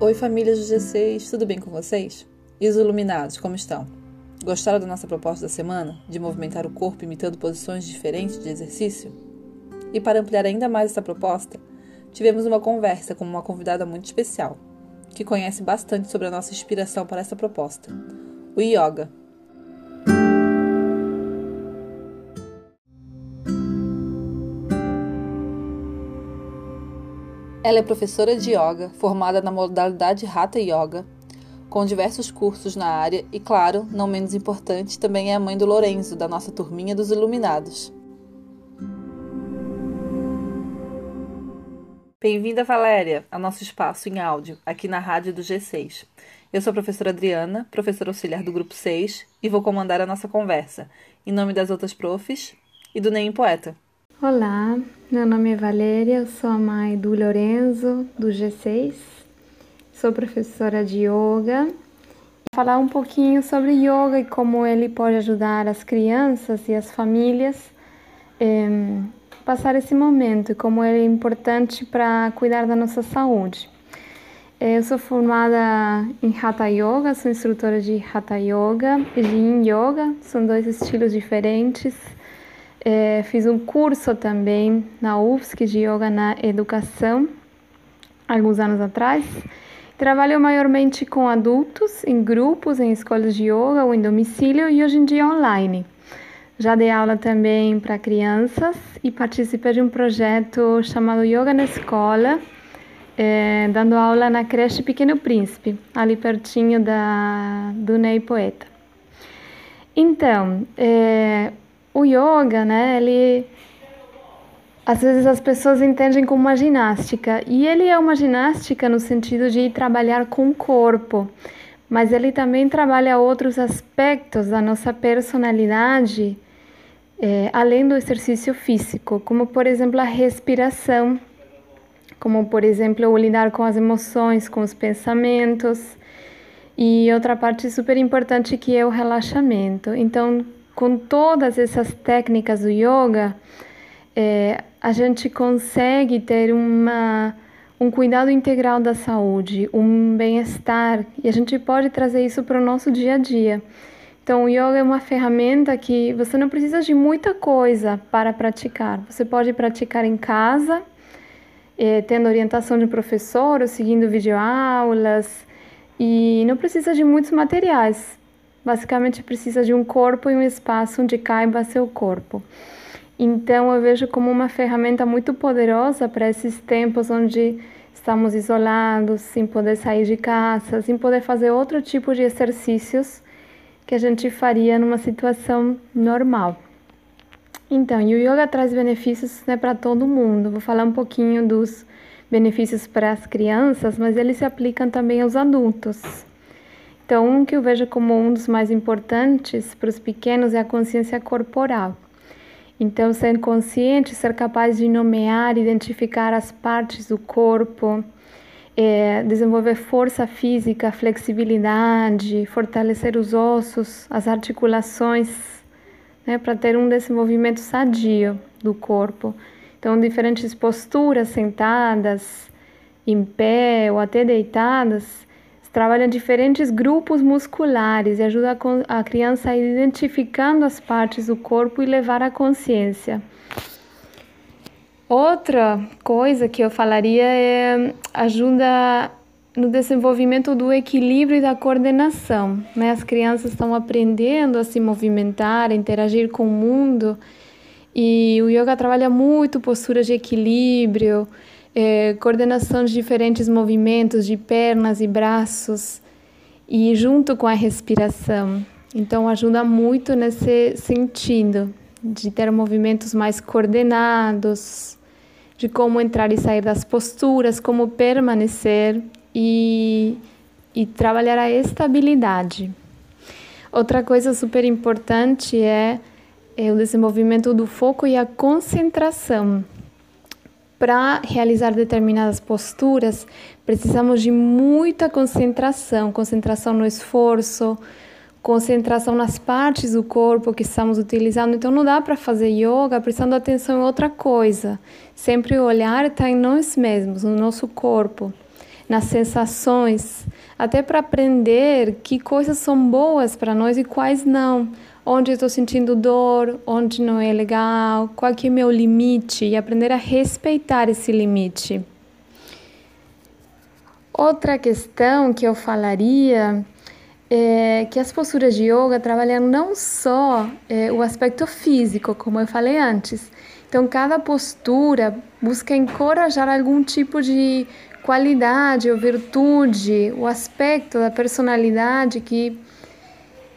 Oi, família do G6, tudo bem com vocês? E os iluminados, como estão? Gostaram da nossa proposta da semana, de movimentar o corpo imitando posições diferentes de exercício? E para ampliar ainda mais essa proposta, tivemos uma conversa com uma convidada muito especial, que conhece bastante sobre a nossa inspiração para essa proposta, o yoga. Ela é professora de yoga, formada na modalidade Hatha Yoga, com diversos cursos na área e, claro, não menos importante, também é a mãe do Lorenzo, da nossa turminha dos Iluminados. Bem-vinda, Valéria, ao nosso espaço em áudio, aqui na rádio do G6. Eu sou a professora Adriana, professora auxiliar do grupo 6, e vou comandar a nossa conversa, em nome das outras profs e do Neim Poeta. Olá, meu nome é Valéria, eu sou a mãe do Lorenzo, do G6, sou professora de yoga. Vou falar um pouquinho sobre yoga e como ele pode ajudar as crianças e as famílias a passar esse momento e como ele é importante para cuidar da nossa saúde. Eu sou formada em Hatha Yoga, sou instrutora de Hatha Yoga e Yin Yoga, são dois estilos diferentes é, fiz um curso também na UFSC de Yoga na Educação, alguns anos atrás. Trabalho maiormente com adultos, em grupos, em escolas de yoga ou em domicílio e hoje em dia online. Já dei aula também para crianças e participei de um projeto chamado Yoga na Escola, é, dando aula na creche Pequeno Príncipe, ali pertinho da, do Ney Poeta. Então, é, o yoga, né, ele às vezes as pessoas entendem como uma ginástica, e ele é uma ginástica no sentido de trabalhar com o corpo, mas ele também trabalha outros aspectos da nossa personalidade, é, além do exercício físico, como por exemplo a respiração, como por exemplo o lidar com as emoções, com os pensamentos, e outra parte super importante que é o relaxamento. Então, com todas essas técnicas do yoga, é, a gente consegue ter uma, um cuidado integral da saúde, um bem-estar, e a gente pode trazer isso para o nosso dia a dia. Então, o yoga é uma ferramenta que você não precisa de muita coisa para praticar. Você pode praticar em casa, é, tendo orientação de professor, ou seguindo videoaulas, e não precisa de muitos materiais. Basicamente precisa de um corpo e um espaço onde caiba seu corpo. Então eu vejo como uma ferramenta muito poderosa para esses tempos onde estamos isolados, sem poder sair de casa, sem poder fazer outro tipo de exercícios que a gente faria numa situação normal. Então, e o yoga traz benefícios né, para todo mundo. Vou falar um pouquinho dos benefícios para as crianças, mas eles se aplicam também aos adultos. Então, um que eu vejo como um dos mais importantes para os pequenos é a consciência corporal. Então, ser consciente, ser capaz de nomear, identificar as partes do corpo, é, desenvolver força física, flexibilidade, fortalecer os ossos, as articulações, né, para ter um desenvolvimento sadio do corpo. Então, diferentes posturas, sentadas, em pé ou até deitadas, trabalha diferentes grupos musculares e ajuda a criança a ir identificando as partes do corpo e levar a consciência. Outra coisa que eu falaria é ajuda no desenvolvimento do equilíbrio e da coordenação. Né? As crianças estão aprendendo a se movimentar, a interagir com o mundo e o yoga trabalha muito posturas de equilíbrio, é, coordenação de diferentes movimentos de pernas e braços e junto com a respiração. Então ajuda muito nesse sentido de ter movimentos mais coordenados, de como entrar e sair das posturas, como permanecer e, e trabalhar a estabilidade. Outra coisa super importante é, é o desenvolvimento do foco e a concentração. Para realizar determinadas posturas, precisamos de muita concentração, concentração no esforço, concentração nas partes do corpo que estamos utilizando. Então não dá para fazer yoga prestando atenção em outra coisa. Sempre o olhar está em nós mesmos, no nosso corpo. nas sensações, até para aprender que coisas são boas para nós e quais não. Onde estou sentindo dor, onde não é legal, qual que é meu limite e aprender a respeitar esse limite. Outra questão que eu falaria é que as posturas de yoga trabalham não só é, o aspecto físico, como eu falei antes. Então, cada postura busca encorajar algum tipo de qualidade ou virtude, o aspecto da personalidade que,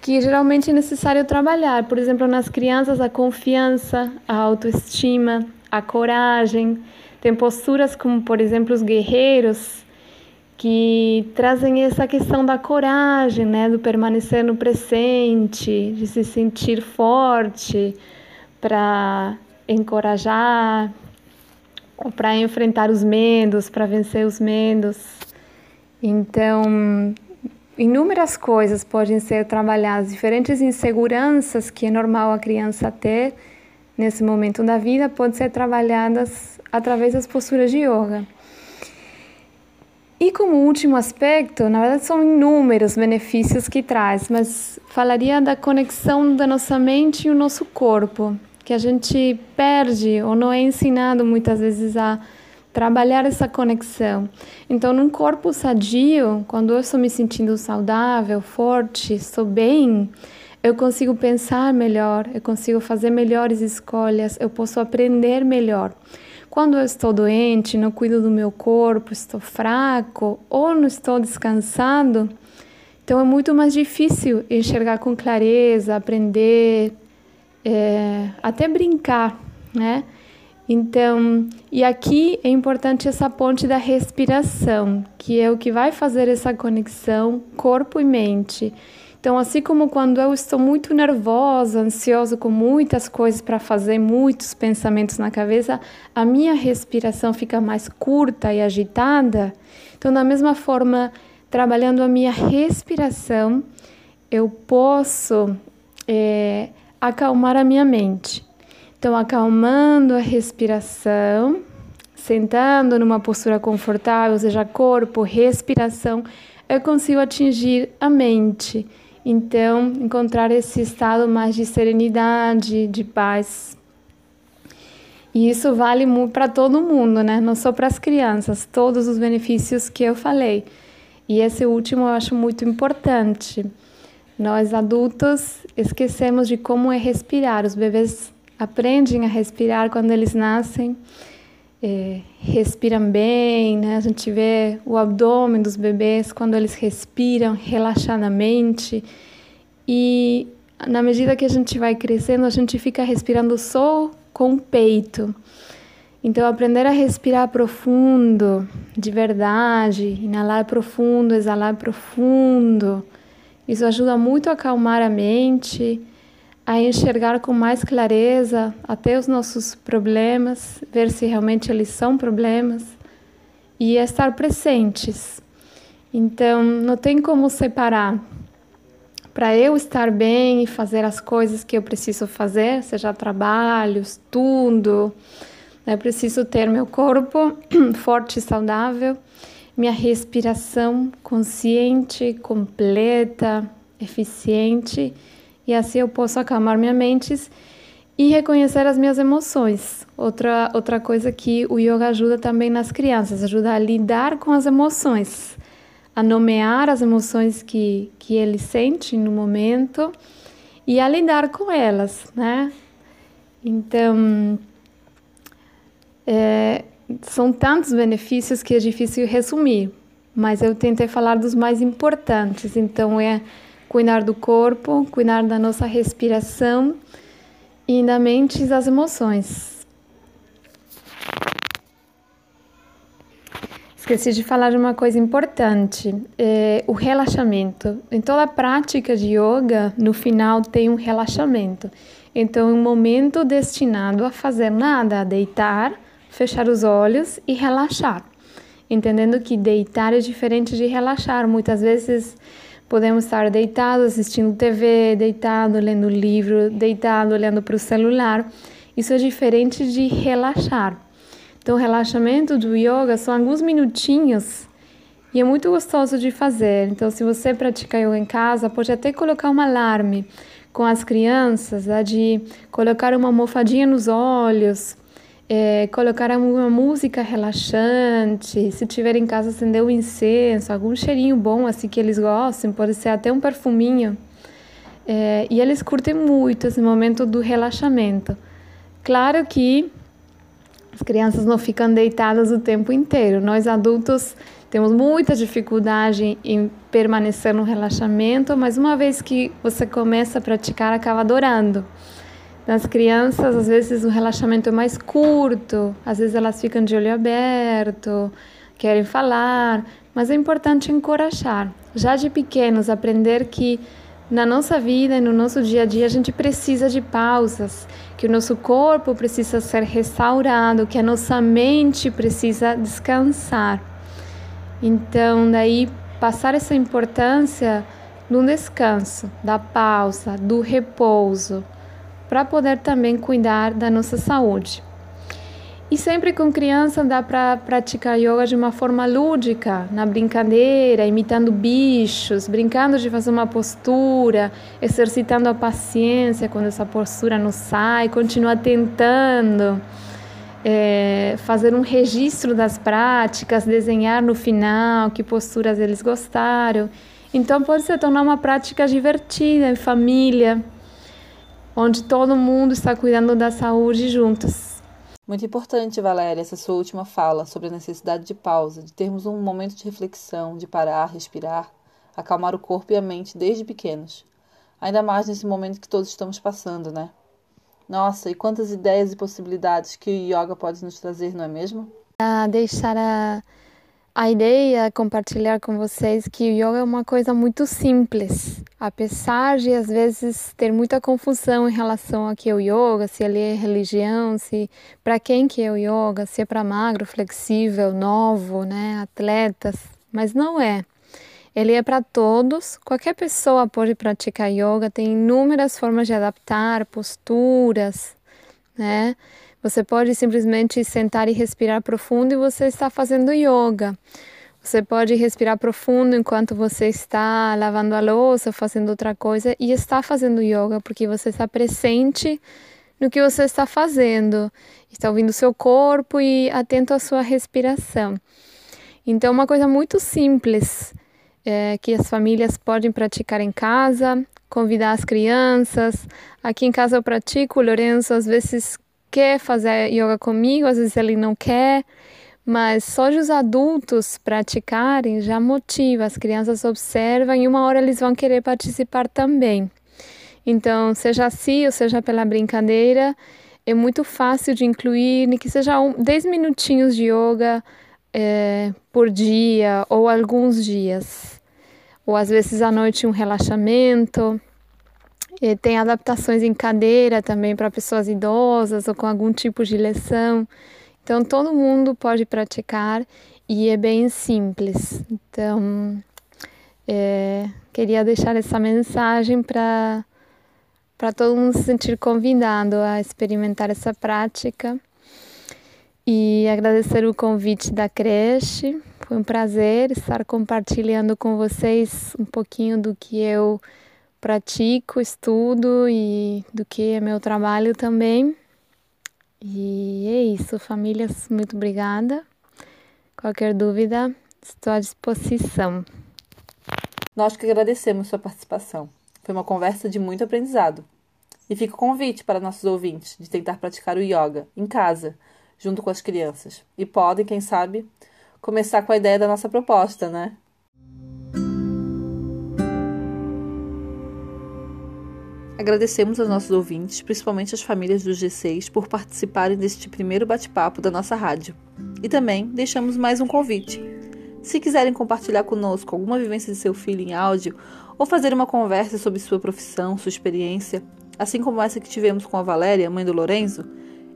que geralmente é necessário trabalhar. Por exemplo, nas crianças, a confiança, a autoestima, a coragem. Tem posturas como, por exemplo, os guerreiros que trazem essa questão da coragem, né, do permanecer no presente, de se sentir forte para encorajar, para enfrentar os medos, para vencer os medos. Então, inúmeras coisas podem ser trabalhadas, diferentes inseguranças que é normal a criança ter nesse momento da vida podem ser trabalhadas através das posturas de yoga. E como último aspecto, na verdade são inúmeros benefícios que traz, mas falaria da conexão da nossa mente e o nosso corpo, que a gente perde ou não é ensinado muitas vezes a trabalhar essa conexão. Então, num corpo sadio, quando eu estou me sentindo saudável, forte, estou bem, eu consigo pensar melhor, eu consigo fazer melhores escolhas, eu posso aprender melhor. Quando eu estou doente, não cuido do meu corpo, estou fraco ou não estou descansado, então é muito mais difícil enxergar com clareza, aprender, é, até brincar, né? Então, e aqui é importante essa ponte da respiração, que é o que vai fazer essa conexão corpo e mente. Então, assim como quando eu estou muito nervosa, ansiosa, com muitas coisas para fazer, muitos pensamentos na cabeça, a minha respiração fica mais curta e agitada. Então, da mesma forma, trabalhando a minha respiração, eu posso é, acalmar a minha mente. Então, acalmando a respiração, sentando numa postura confortável, seja corpo, respiração, eu consigo atingir a mente então, encontrar esse estado mais de serenidade, de paz. E isso vale para todo mundo, né? Não só para as crianças, todos os benefícios que eu falei. E esse último eu acho muito importante. Nós adultos esquecemos de como é respirar. Os bebês aprendem a respirar quando eles nascem é, respiram bem, né? A gente vê o abdômen dos bebês quando eles respiram relaxadamente e na medida que a gente vai crescendo, a gente fica respirando só com o peito. Então, aprender a respirar profundo, de verdade, inalar profundo, exalar profundo, isso ajuda muito a acalmar a mente a enxergar com mais clareza até os nossos problemas, ver se realmente eles são problemas e estar presentes. Então, não tem como separar. Para eu estar bem e fazer as coisas que eu preciso fazer, seja trabalho, estudo, é preciso ter meu corpo forte e saudável, minha respiração consciente, completa, eficiente e assim eu posso acalmar minha mente e reconhecer as minhas emoções. Outra, outra coisa que o yoga ajuda também nas crianças, ajuda a lidar com as emoções, a nomear as emoções que, que ele sente no momento e a lidar com elas, né? Então, é, são tantos benefícios que é difícil resumir, mas eu tentei falar dos mais importantes. Então, é cuidar do corpo, cuidar da nossa respiração e da mente e das emoções. Esqueci de falar de uma coisa importante, é o relaxamento. Em toda a prática de yoga, no final tem um relaxamento. Então, é um momento destinado a fazer nada, a deitar, fechar os olhos e relaxar. Entendendo que deitar é diferente de relaxar. Muitas vezes Podemos estar deitados assistindo TV, deitado lendo livro, deitado olhando para o celular. Isso é diferente de relaxar. Então, o relaxamento do yoga são alguns minutinhos e é muito gostoso de fazer. Então, se você pratica yoga em casa, pode até colocar um alarme com as crianças, né, de colocar uma almofadinha nos olhos, é, colocar uma música relaxante, se tiver em casa acender um incenso, algum cheirinho bom assim que eles gostem, pode ser até um perfuminho. É, e eles curtem muito esse momento do relaxamento. Claro que as crianças não ficam deitadas o tempo inteiro. Nós adultos temos muita dificuldade em permanecer no relaxamento, mas uma vez que você começa a praticar, acaba adorando. Nas crianças, às vezes o relaxamento é mais curto, às vezes elas ficam de olho aberto, querem falar, mas é importante encorajar. Já de pequenos, aprender que na nossa vida e no nosso dia a dia a gente precisa de pausas, que o nosso corpo precisa ser restaurado, que a nossa mente precisa descansar. Então, daí passar essa importância do descanso, da pausa, do repouso, para poder também cuidar da nossa saúde. E sempre com criança dá para praticar yoga de uma forma lúdica, na brincadeira, imitando bichos, brincando de fazer uma postura, exercitando a paciência quando essa postura não sai, continua tentando é, fazer um registro das práticas, desenhar no final que posturas eles gostaram. Então pode se tornar uma prática divertida em família, onde todo mundo está cuidando da saúde juntos. Muito importante, Valéria, essa sua última fala sobre a necessidade de pausa, de termos um momento de reflexão, de parar, respirar, acalmar o corpo e a mente desde pequenos. Ainda mais nesse momento que todos estamos passando, né? Nossa, e quantas ideias e possibilidades que o yoga pode nos trazer, não é mesmo? A deixar a, a ideia, compartilhar com vocês que o yoga é uma coisa muito simples. Apesar de às vezes ter muita confusão em relação a que é o yoga, se ele é religião, se para quem que é o yoga, se é para magro, flexível, novo, né, atletas, mas não é. Ele é para todos, qualquer pessoa pode praticar yoga, tem inúmeras formas de adaptar posturas, né? Você pode simplesmente sentar e respirar profundo e você está fazendo yoga. Você pode respirar profundo enquanto você está lavando a louça, fazendo outra coisa e está fazendo yoga, porque você está presente no que você está fazendo, está ouvindo o seu corpo e atento à sua respiração. Então, uma coisa muito simples é, que as famílias podem praticar em casa, convidar as crianças. Aqui em casa eu pratico, o Lourenço às vezes quer fazer yoga comigo, às vezes ele não quer, mas só de os adultos praticarem já motiva, as crianças observam e uma hora eles vão querer participar também. Então, seja assim ou seja pela brincadeira, é muito fácil de incluir, que seja um, 10 minutinhos de yoga é, por dia ou alguns dias. Ou às vezes à noite um relaxamento. E tem adaptações em cadeira também para pessoas idosas ou com algum tipo de lesão. Então todo mundo pode praticar e é bem simples. Então é, queria deixar essa mensagem para para todo mundo se sentir convidado a experimentar essa prática e agradecer o convite da creche. Foi um prazer estar compartilhando com vocês um pouquinho do que eu pratico, estudo e do que é meu trabalho também. E é isso, famílias, muito obrigada. Qualquer dúvida, estou à disposição. Nós que agradecemos sua participação. Foi uma conversa de muito aprendizado. E fica o convite para nossos ouvintes de tentar praticar o yoga em casa junto com as crianças. E podem, quem sabe, começar com a ideia da nossa proposta, né? Agradecemos aos nossos ouvintes, principalmente as famílias do G6, por participarem deste primeiro bate-papo da nossa rádio. E também deixamos mais um convite. Se quiserem compartilhar conosco alguma vivência de seu filho em áudio ou fazer uma conversa sobre sua profissão, sua experiência, assim como essa que tivemos com a Valéria, mãe do Lorenzo,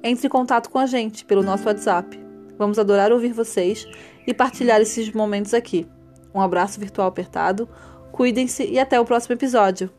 entre em contato com a gente pelo nosso WhatsApp. Vamos adorar ouvir vocês e partilhar esses momentos aqui. Um abraço virtual apertado, cuidem-se e até o próximo episódio.